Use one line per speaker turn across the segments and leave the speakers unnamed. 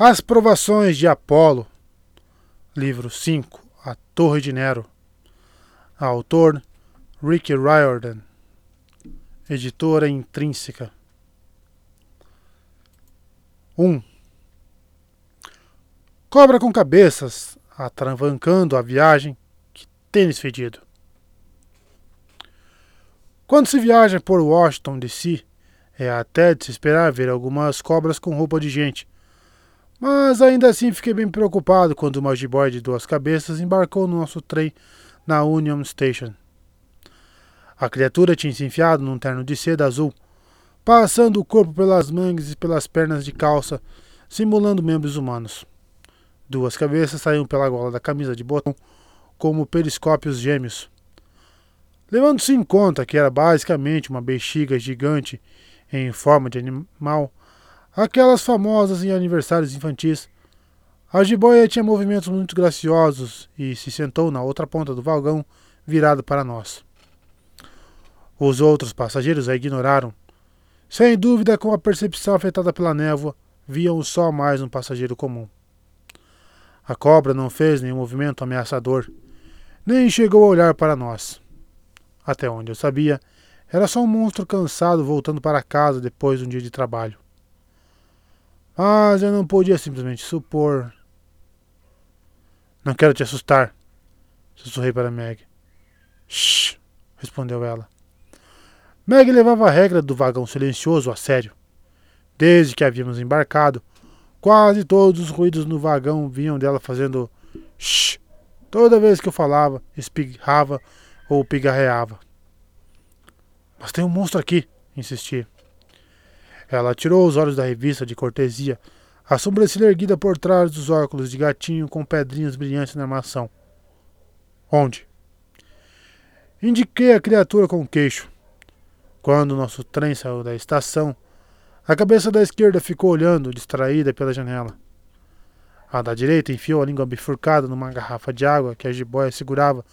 As Provações de Apolo, livro 5, A Torre de Nero. Autor Rick Riordan. Editora Intrínseca. 1. Cobra com cabeças, atravancando a viagem. Que tênis fedido. Quando se viaja por Washington DC, é até de se esperar ver algumas cobras com roupa de gente. Mas ainda assim fiquei bem preocupado quando uma jiboia de duas cabeças embarcou no nosso trem na Union Station. A criatura tinha se enfiado num terno de seda azul, passando o corpo pelas mangas e pelas pernas de calça, simulando membros humanos. Duas cabeças saíam pela gola da camisa de botão, como periscópios gêmeos. Levando-se em conta que era basicamente uma bexiga gigante em forma de animal, aquelas famosas em aniversários infantis, a jiboia tinha movimentos muito graciosos e se sentou na outra ponta do vagão, virado para nós. Os outros passageiros a ignoraram. Sem dúvida, com a percepção afetada pela névoa, viam só mais um passageiro comum. A cobra não fez nenhum movimento ameaçador, nem chegou a olhar para nós. Até onde eu sabia, era só um monstro cansado voltando para casa depois de um dia de trabalho. Mas eu não podia simplesmente supor. Não quero te assustar, sussurrei para Meg. Shh, respondeu ela. Meg levava a regra do vagão silencioso a sério. Desde que havíamos embarcado, quase todos os ruídos no vagão vinham dela fazendo shh toda vez que eu falava, espirrava ou pigarreava. Mas tem um monstro aqui, insisti. Ela tirou os olhos da revista de cortesia, a sobrancelha erguida por trás dos óculos de gatinho com pedrinhas brilhantes na armação. Onde? Indiquei a criatura com o queixo. Quando nosso trem saiu da estação, a cabeça da esquerda ficou olhando, distraída pela janela. A da direita enfiou a língua bifurcada numa garrafa de água que a jiboia segurava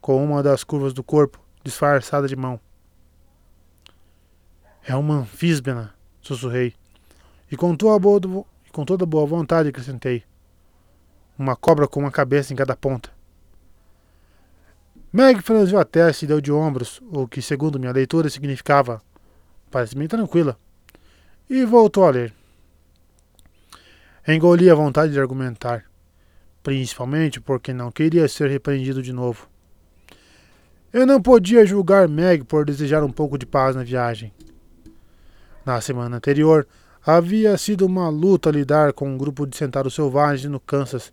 com uma das curvas do corpo, disfarçada de mão. É uma anfísbena, sussurrei. E com, toda boa, com toda boa vontade acrescentei. Uma cobra com uma cabeça em cada ponta. Meg franziu a testa e deu de ombros, o que, segundo minha leitura, significava parece bem tranquila, e voltou a ler. Engoli a vontade de argumentar, principalmente porque não queria ser repreendido de novo. Eu não podia julgar Meg por desejar um pouco de paz na viagem. Na semana anterior, havia sido uma luta lidar com um grupo de centauros selvagens no Kansas.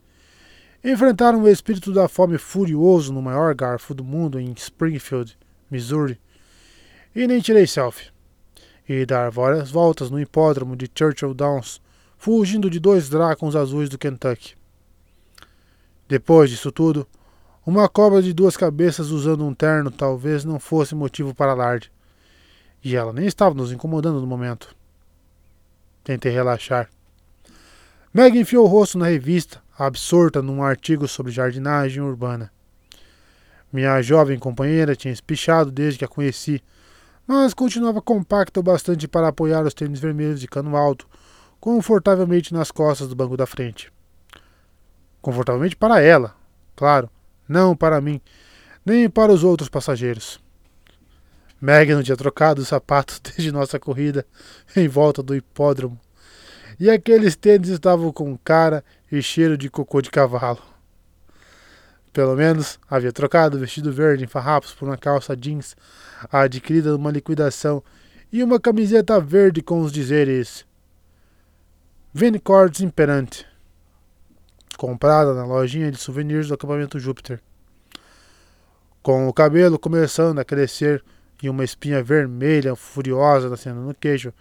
Enfrentaram o espírito da fome furioso no maior garfo do mundo em Springfield, Missouri. E nem tirei selfie. E dar várias voltas no hipódromo de Churchill Downs, fugindo de dois dracons azuis do Kentucky. Depois disso tudo, uma cobra de duas cabeças usando um terno talvez não fosse motivo para alarde. E ela nem estava nos incomodando no momento. Tentei relaxar. Meg enfiou o rosto na revista, absorta num artigo sobre jardinagem urbana. Minha jovem companheira tinha espichado desde que a conheci, mas continuava compacta o bastante para apoiar os tênis vermelhos de cano alto, confortavelmente nas costas do banco da frente. Confortavelmente para ela, claro não para mim, nem para os outros passageiros. Meg não tinha trocado os sapatos desde nossa corrida em volta do hipódromo, e aqueles tênis estavam com cara e cheiro de cocô de cavalo. Pelo menos havia trocado o vestido verde em farrapos por uma calça jeans adquirida numa liquidação e uma camiseta verde com os dizeres Vinicords Imperante comprada na lojinha de souvenirs do acampamento Júpiter. Com o cabelo começando a crescer e uma espinha vermelha furiosa nascendo no queixo,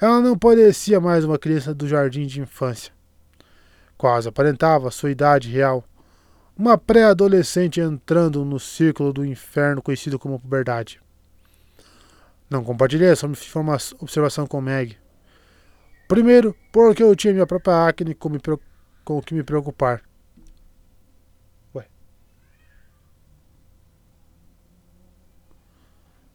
ela não parecia mais uma criança do jardim de infância. Quase aparentava sua idade real. Uma pré-adolescente entrando no círculo do inferno conhecido como puberdade. Não compartilhei essa observação com Meg. Primeiro, porque eu tinha minha própria acne com me com o que me preocupar.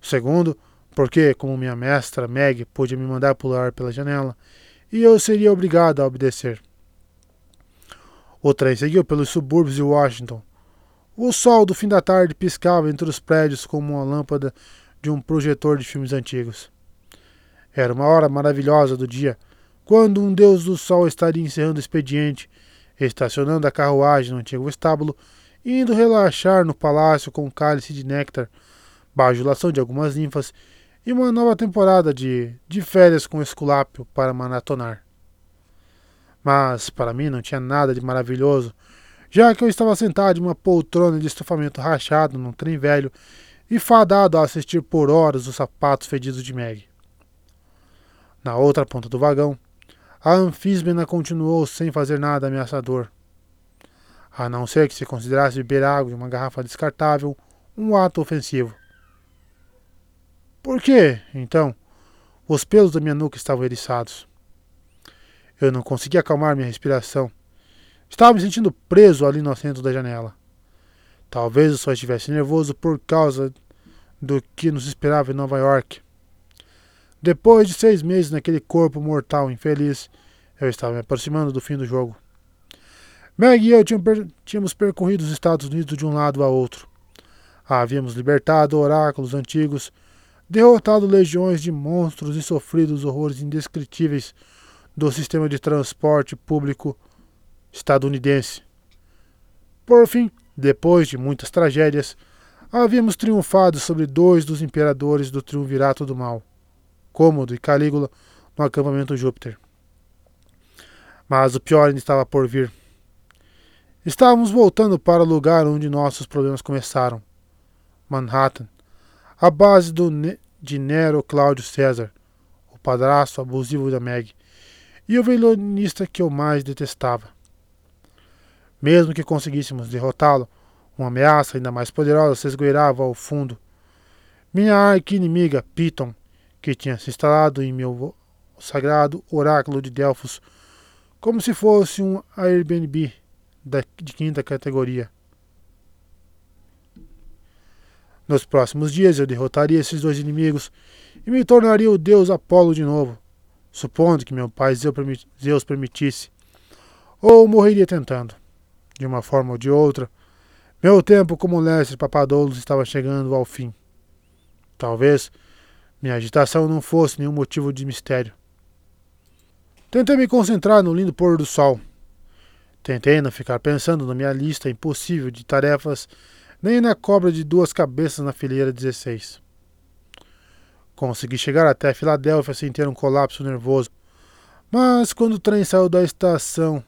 Segundo, porque, como minha mestra Meg pôde me mandar pular pela janela, e eu seria obrigado a obedecer. O trem seguiu pelos subúrbios de Washington. O sol do fim da tarde piscava entre os prédios como uma lâmpada de um projetor de filmes antigos. Era uma hora maravilhosa do dia, quando um deus do sol estaria encerrando o expediente, estacionando a carruagem no antigo estábulo indo relaxar no palácio com um cálice de néctar, bajulação de algumas ninfas e uma nova temporada de, de férias com Esculápio para maratonar. Mas para mim não tinha nada de maravilhoso, já que eu estava sentado em uma poltrona de estofamento rachado num trem velho e fadado a assistir por horas os sapatos fedidos de Meg. Na outra ponta do vagão, a anfísmena continuou sem fazer nada ameaçador, a não ser que se considerasse beber água em uma garrafa descartável um ato ofensivo. Por quê, então? Os pelos da minha nuca estavam eriçados. Eu não conseguia acalmar minha respiração. Estava me sentindo preso ali no assento da janela. Talvez eu só estivesse nervoso por causa do que nos esperava em Nova York. Depois de seis meses naquele corpo mortal infeliz, eu estava me aproximando do fim do jogo. Meg e eu tínhamos percorrido os Estados Unidos de um lado a outro. Havíamos libertado oráculos antigos derrotado legiões de monstros e sofrido os horrores indescritíveis do sistema de transporte público estadunidense. Por fim, depois de muitas tragédias, havíamos triunfado sobre dois dos imperadores do triunvirato do mal, Cômodo e Calígula, no acampamento Júpiter. Mas o pior ainda estava por vir. Estávamos voltando para o lugar onde nossos problemas começaram Manhattan a base do, de Nero Cláudio César, o padrasto abusivo da Meg, e o violonista que eu mais detestava. Mesmo que conseguíssemos derrotá-lo, uma ameaça ainda mais poderosa se esgoelava ao fundo. Minha arqui-inimiga, Piton, que tinha se instalado em meu sagrado oráculo de Delfos, como se fosse um Airbnb de quinta categoria. Nos próximos dias eu derrotaria esses dois inimigos e me tornaria o deus Apolo de novo, supondo que meu pai Zeus permitisse. Ou morreria tentando. De uma forma ou de outra, meu tempo como Lestre Papadoulos estava chegando ao fim. Talvez minha agitação não fosse nenhum motivo de mistério. Tentei me concentrar no lindo pôr do sol. Tentei não ficar pensando na minha lista impossível de tarefas nem na cobra de duas cabeças na fileira 16. Consegui chegar até Filadélfia sem ter um colapso nervoso, mas quando o trem saiu da estação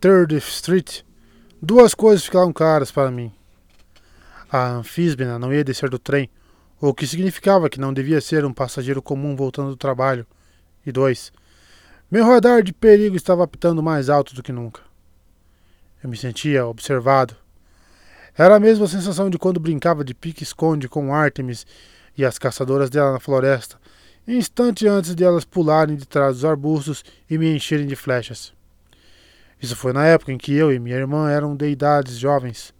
Third Street, duas coisas ficaram claras para mim. A anfísbena não ia descer do trem, o que significava que não devia ser um passageiro comum voltando do trabalho. E dois, meu radar de perigo estava apitando mais alto do que nunca. Eu me sentia observado, era a mesma sensação de quando brincava de pique-esconde com Artemis e as caçadoras dela na floresta, instante antes de elas pularem de trás dos arbustos e me encherem de flechas. Isso foi na época em que eu e minha irmã eram deidades jovens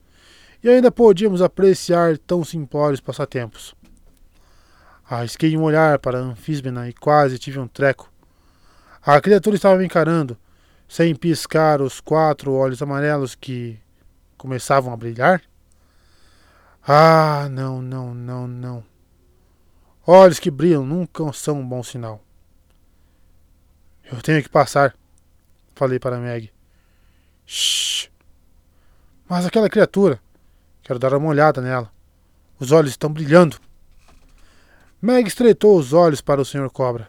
e ainda podíamos apreciar tão simplórios passatempos. Arrisquei um olhar para a anfísbena e quase tive um treco. A criatura estava me encarando, sem piscar os quatro olhos amarelos que começavam a brilhar? Ah, não, não, não, não. Olhos que brilham nunca são um bom sinal. Eu tenho que passar, falei para Meg. Shh. Mas aquela criatura. Quero dar uma olhada nela. Os olhos estão brilhando. Meg estreitou os olhos para o Sr. Cobra.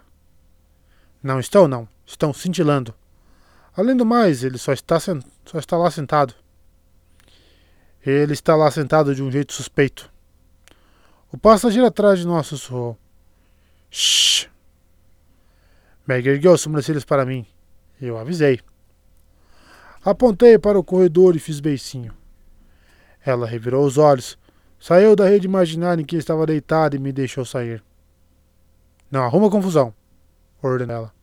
Não estão, não. Estão cintilando. Além do mais, ele só está, só está lá sentado. Ele está lá sentado de um jeito suspeito. O passageiro atrás de nós sussurrou. Shh! Meg ergueu as sobrancelhas para mim. Eu avisei. Apontei para o corredor e fiz beicinho. Ela revirou os olhos, saiu da rede imaginária em que estava deitada e me deixou sair. Não arruma confusão, ordenou ela.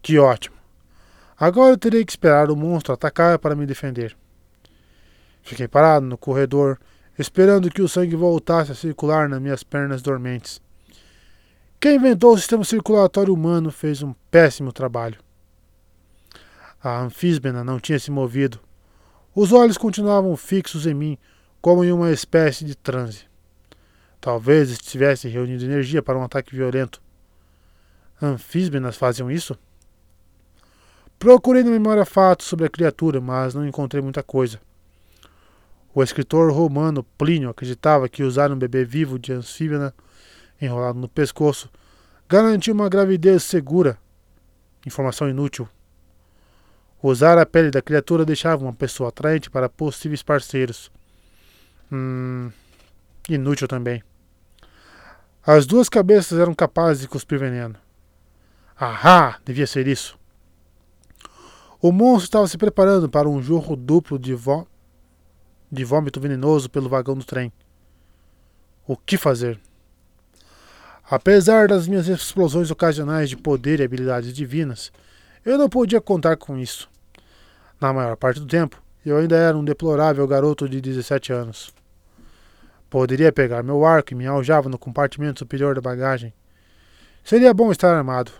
Que ótimo. Agora eu terei que esperar o monstro atacar para me defender. Fiquei parado no corredor, esperando que o sangue voltasse a circular nas minhas pernas dormentes. Quem inventou o sistema circulatório humano fez um péssimo trabalho. A anfísbena não tinha se movido. Os olhos continuavam fixos em mim, como em uma espécie de transe. Talvez estivesse reunindo energia para um ataque violento. Anfísbenas faziam isso? Procurei na memória fatos sobre a criatura, mas não encontrei muita coisa. O escritor romano Plínio acreditava que usar um bebê vivo de anfíbena enrolado no pescoço garantia uma gravidez segura. Informação inútil. Usar a pele da criatura deixava uma pessoa atraente para possíveis parceiros. Hum, inútil também. As duas cabeças eram capazes de cuspir veneno. Ahá! Devia ser isso. O monstro estava se preparando para um jorro duplo de, vó... de vômito venenoso pelo vagão do trem. O que fazer? Apesar das minhas explosões ocasionais de poder e habilidades divinas, eu não podia contar com isso. Na maior parte do tempo, eu ainda era um deplorável garoto de 17 anos. Poderia pegar meu arco e me aljava no compartimento superior da bagagem. Seria bom estar armado.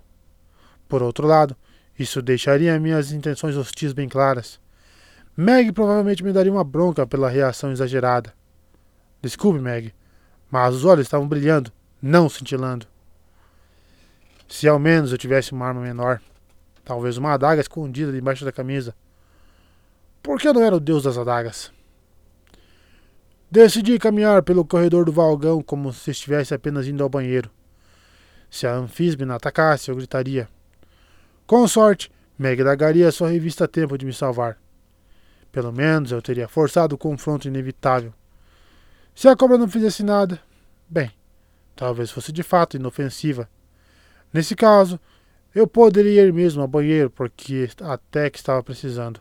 Por outro lado, isso deixaria minhas intenções hostis bem claras. Meg provavelmente me daria uma bronca pela reação exagerada. Desculpe, Meg, mas os olhos estavam brilhando, não cintilando. Se ao menos eu tivesse uma arma menor, talvez uma adaga escondida debaixo da camisa. Por que eu não era o deus das adagas? Decidi caminhar pelo corredor do valgão como se estivesse apenas indo ao banheiro. Se a anfísbina atacasse, eu gritaria. Com sorte, Meg dagaria sua revista a tempo de me salvar. Pelo menos eu teria forçado o confronto inevitável. Se a cobra não fizesse nada, bem, talvez fosse de fato inofensiva. Nesse caso, eu poderia ir mesmo ao banheiro, porque até que estava precisando.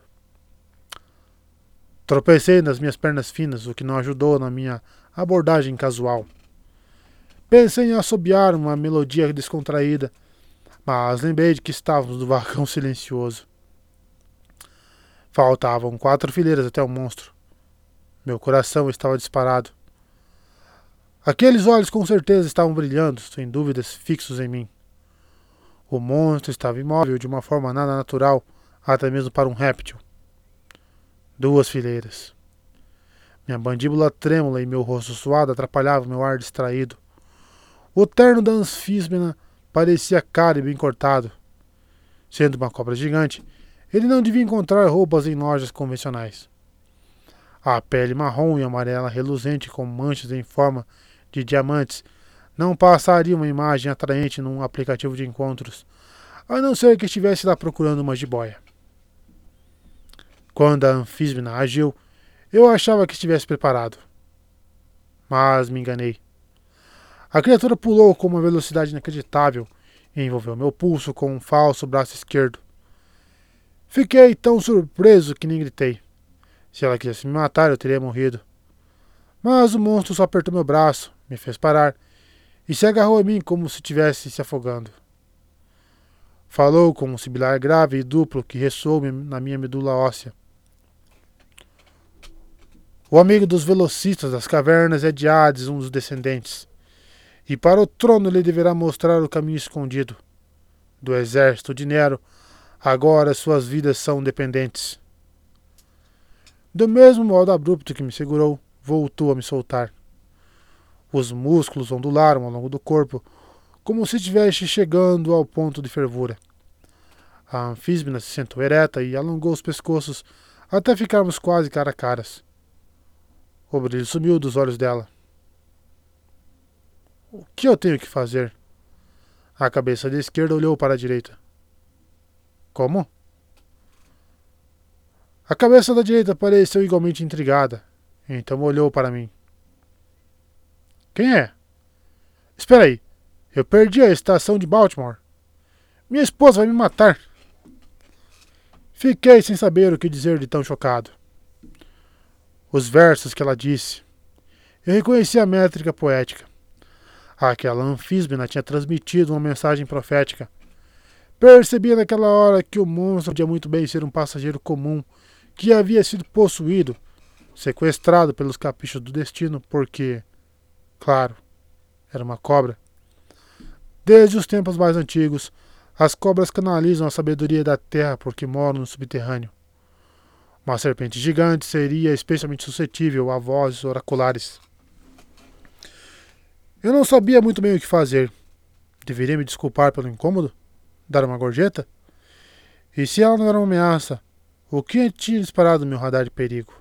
Tropecei nas minhas pernas finas, o que não ajudou na minha abordagem casual. Pensei em assobiar uma melodia descontraída, mas lembrei de que estávamos no vagão silencioso. Faltavam quatro fileiras até o monstro. Meu coração estava disparado. Aqueles olhos com certeza estavam brilhando, sem dúvidas, fixos em mim. O monstro estava imóvel de uma forma nada natural, até mesmo para um réptil. Duas fileiras. Minha mandíbula trêmula e meu rosto suado atrapalhavam meu ar distraído. O terno da anfísmena parecia caro e bem cortado. Sendo uma cobra gigante, ele não devia encontrar roupas em lojas convencionais. A pele marrom e amarela reluzente com manchas em forma de diamantes não passaria uma imagem atraente num aplicativo de encontros, a não ser que estivesse lá procurando uma jiboia. Quando a anfísmena agiu, eu achava que estivesse preparado. Mas me enganei. A criatura pulou com uma velocidade inacreditável e envolveu meu pulso com um falso braço esquerdo. Fiquei tão surpreso que nem gritei. Se ela quisesse me matar, eu teria morrido. Mas o monstro só apertou meu braço, me fez parar e se agarrou a mim como se estivesse se afogando. Falou com um sibilar grave e duplo que ressoou na minha medula óssea. O amigo dos velocistas das cavernas é de Hades, um dos descendentes e para o trono ele deverá mostrar o caminho escondido. Do exército de Nero, agora suas vidas são dependentes. Do mesmo modo abrupto que me segurou, voltou a me soltar. Os músculos ondularam ao longo do corpo, como se estivesse chegando ao ponto de fervura. A anfísbina se sentou ereta e alongou os pescoços até ficarmos quase cara a caras. O brilho sumiu dos olhos dela. O que eu tenho que fazer? A cabeça da esquerda olhou para a direita. Como? A cabeça da direita pareceu igualmente intrigada, então olhou para mim. Quem é? Espera aí, eu perdi a estação de Baltimore. Minha esposa vai me matar. Fiquei sem saber o que dizer de tão chocado. Os versos que ela disse. Eu reconheci a métrica poética. Aquela anfísbena tinha transmitido uma mensagem profética. Percebia naquela hora que o monstro podia muito bem ser um passageiro comum que havia sido possuído, sequestrado pelos caprichos do destino, porque, claro, era uma cobra. Desde os tempos mais antigos, as cobras canalizam a sabedoria da terra porque moram no subterrâneo. Uma serpente gigante seria especialmente suscetível a vozes oraculares. Eu não sabia muito bem o que fazer. Deveria me desculpar pelo incômodo? Dar uma gorjeta? E se ela não era uma ameaça, o que tinha disparado meu radar de perigo?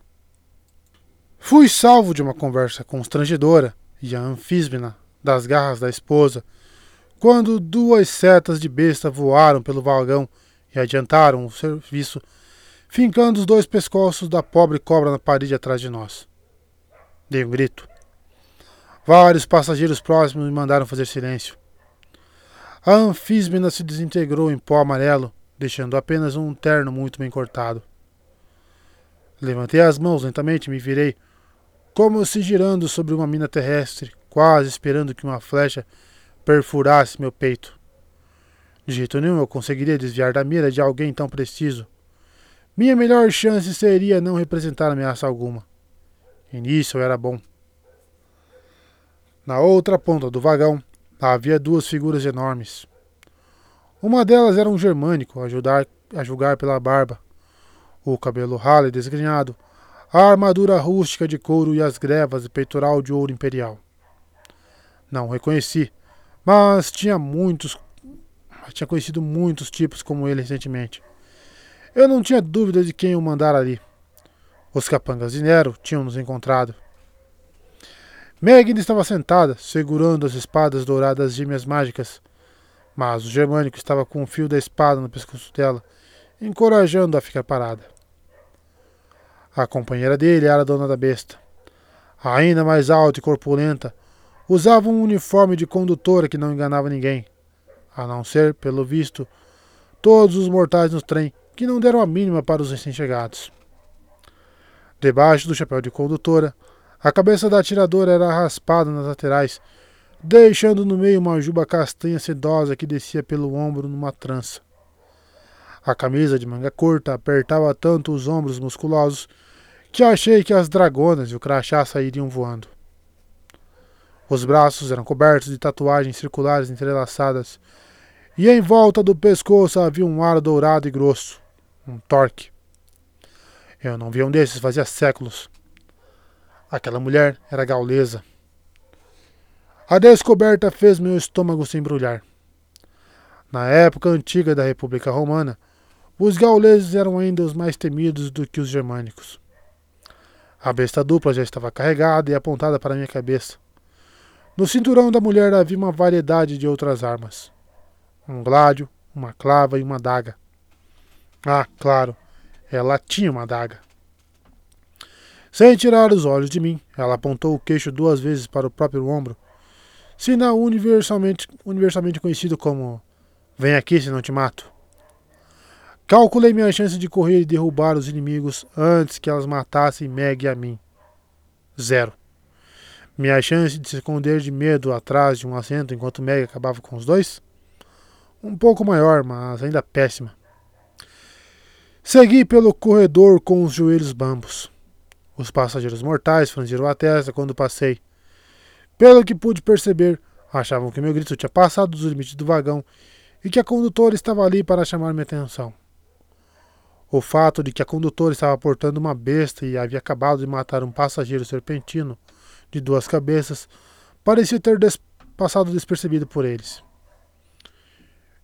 Fui salvo de uma conversa constrangedora e anfísbina das garras da esposa quando duas setas de besta voaram pelo vagão e adiantaram o serviço, fincando os dois pescoços da pobre cobra na parede atrás de nós. Dei um grito. Vários passageiros próximos me mandaram fazer silêncio. A anfísbina se desintegrou em pó amarelo, deixando apenas um terno muito bem cortado. Levantei as mãos lentamente e me virei como se girando sobre uma mina terrestre, quase esperando que uma flecha perfurasse meu peito. De jeito nenhum eu conseguiria desviar da mira de alguém tão preciso. Minha melhor chance seria não representar ameaça alguma. E nisso eu era bom. Na outra ponta do vagão havia duas figuras enormes. Uma delas era um germânico, a, ajudar, a julgar pela barba, o cabelo ralo e desgrenhado, a armadura rústica de couro e as grevas de peitoral de ouro imperial. Não reconheci, mas tinha muitos, tinha conhecido muitos tipos como ele recentemente. Eu não tinha dúvida de quem o mandara ali. Os capangas de Nero tinham nos encontrado. Megan estava sentada, segurando as espadas douradas gêmeas mágicas, mas o germânico estava com o fio da espada no pescoço dela, encorajando-a a ficar parada. A companheira dele era a dona da besta. Ainda mais alta e corpulenta, usava um uniforme de condutora que não enganava ninguém, a não ser, pelo visto, todos os mortais no trem que não deram a mínima para os recém-chegados. Debaixo do chapéu de condutora, a cabeça da atiradora era raspada nas laterais, deixando no meio uma juba castanha sedosa que descia pelo ombro numa trança. A camisa de manga curta apertava tanto os ombros musculosos que achei que as dragonas e o crachá sairiam voando. Os braços eram cobertos de tatuagens circulares entrelaçadas, e em volta do pescoço havia um ar dourado e grosso, um torque. Eu não via um desses fazia séculos. Aquela mulher era gaulesa. A descoberta fez meu estômago se embrulhar. Na época antiga da República Romana, os gauleses eram ainda os mais temidos do que os germânicos. A besta dupla já estava carregada e apontada para minha cabeça. No cinturão da mulher havia uma variedade de outras armas: um gládio, uma clava e uma daga. Ah, claro, ela tinha uma daga. Sem tirar os olhos de mim, ela apontou o queixo duas vezes para o próprio ombro, sinal universalmente, universalmente conhecido como Vem aqui se não te mato. Calculei minha chance de correr e derrubar os inimigos antes que elas matassem Meg e a mim. Zero. Minha chance de se esconder de medo atrás de um assento enquanto Meg acabava com os dois? Um pouco maior, mas ainda péssima. Segui pelo corredor com os joelhos bambos. Os passageiros mortais franziram a testa quando passei. Pelo que pude perceber, achavam que meu grito tinha passado dos limites do vagão e que a condutora estava ali para chamar minha atenção. O fato de que a condutora estava portando uma besta e havia acabado de matar um passageiro serpentino de duas cabeças parecia ter des passado despercebido por eles.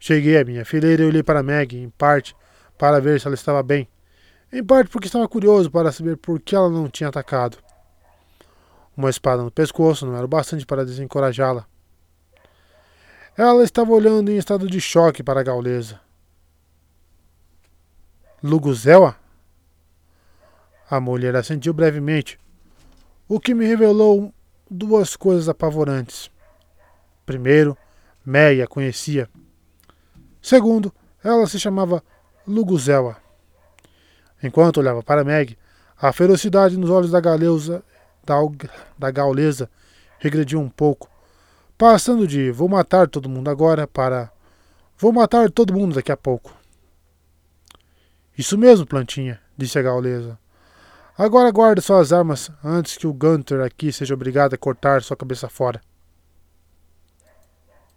Cheguei à minha fileira e olhei para Meg, em parte para ver se ela estava bem, em parte porque estava curioso para saber por que ela não tinha atacado. Uma espada no pescoço não era o bastante para desencorajá-la. Ela estava olhando em estado de choque para a gaulesa. Luguzel? A mulher assentiu brevemente, o que me revelou duas coisas apavorantes. Primeiro, Meia conhecia. Segundo, ela se chamava Luguzela. Enquanto olhava para Meg, a ferocidade nos olhos da galeusa, da, da gaulesa regrediu um pouco, passando de vou matar todo mundo agora para vou matar todo mundo daqui a pouco. Isso mesmo, plantinha, disse a gaulesa. Agora guarde suas armas antes que o Gunter aqui seja obrigado a cortar sua cabeça fora.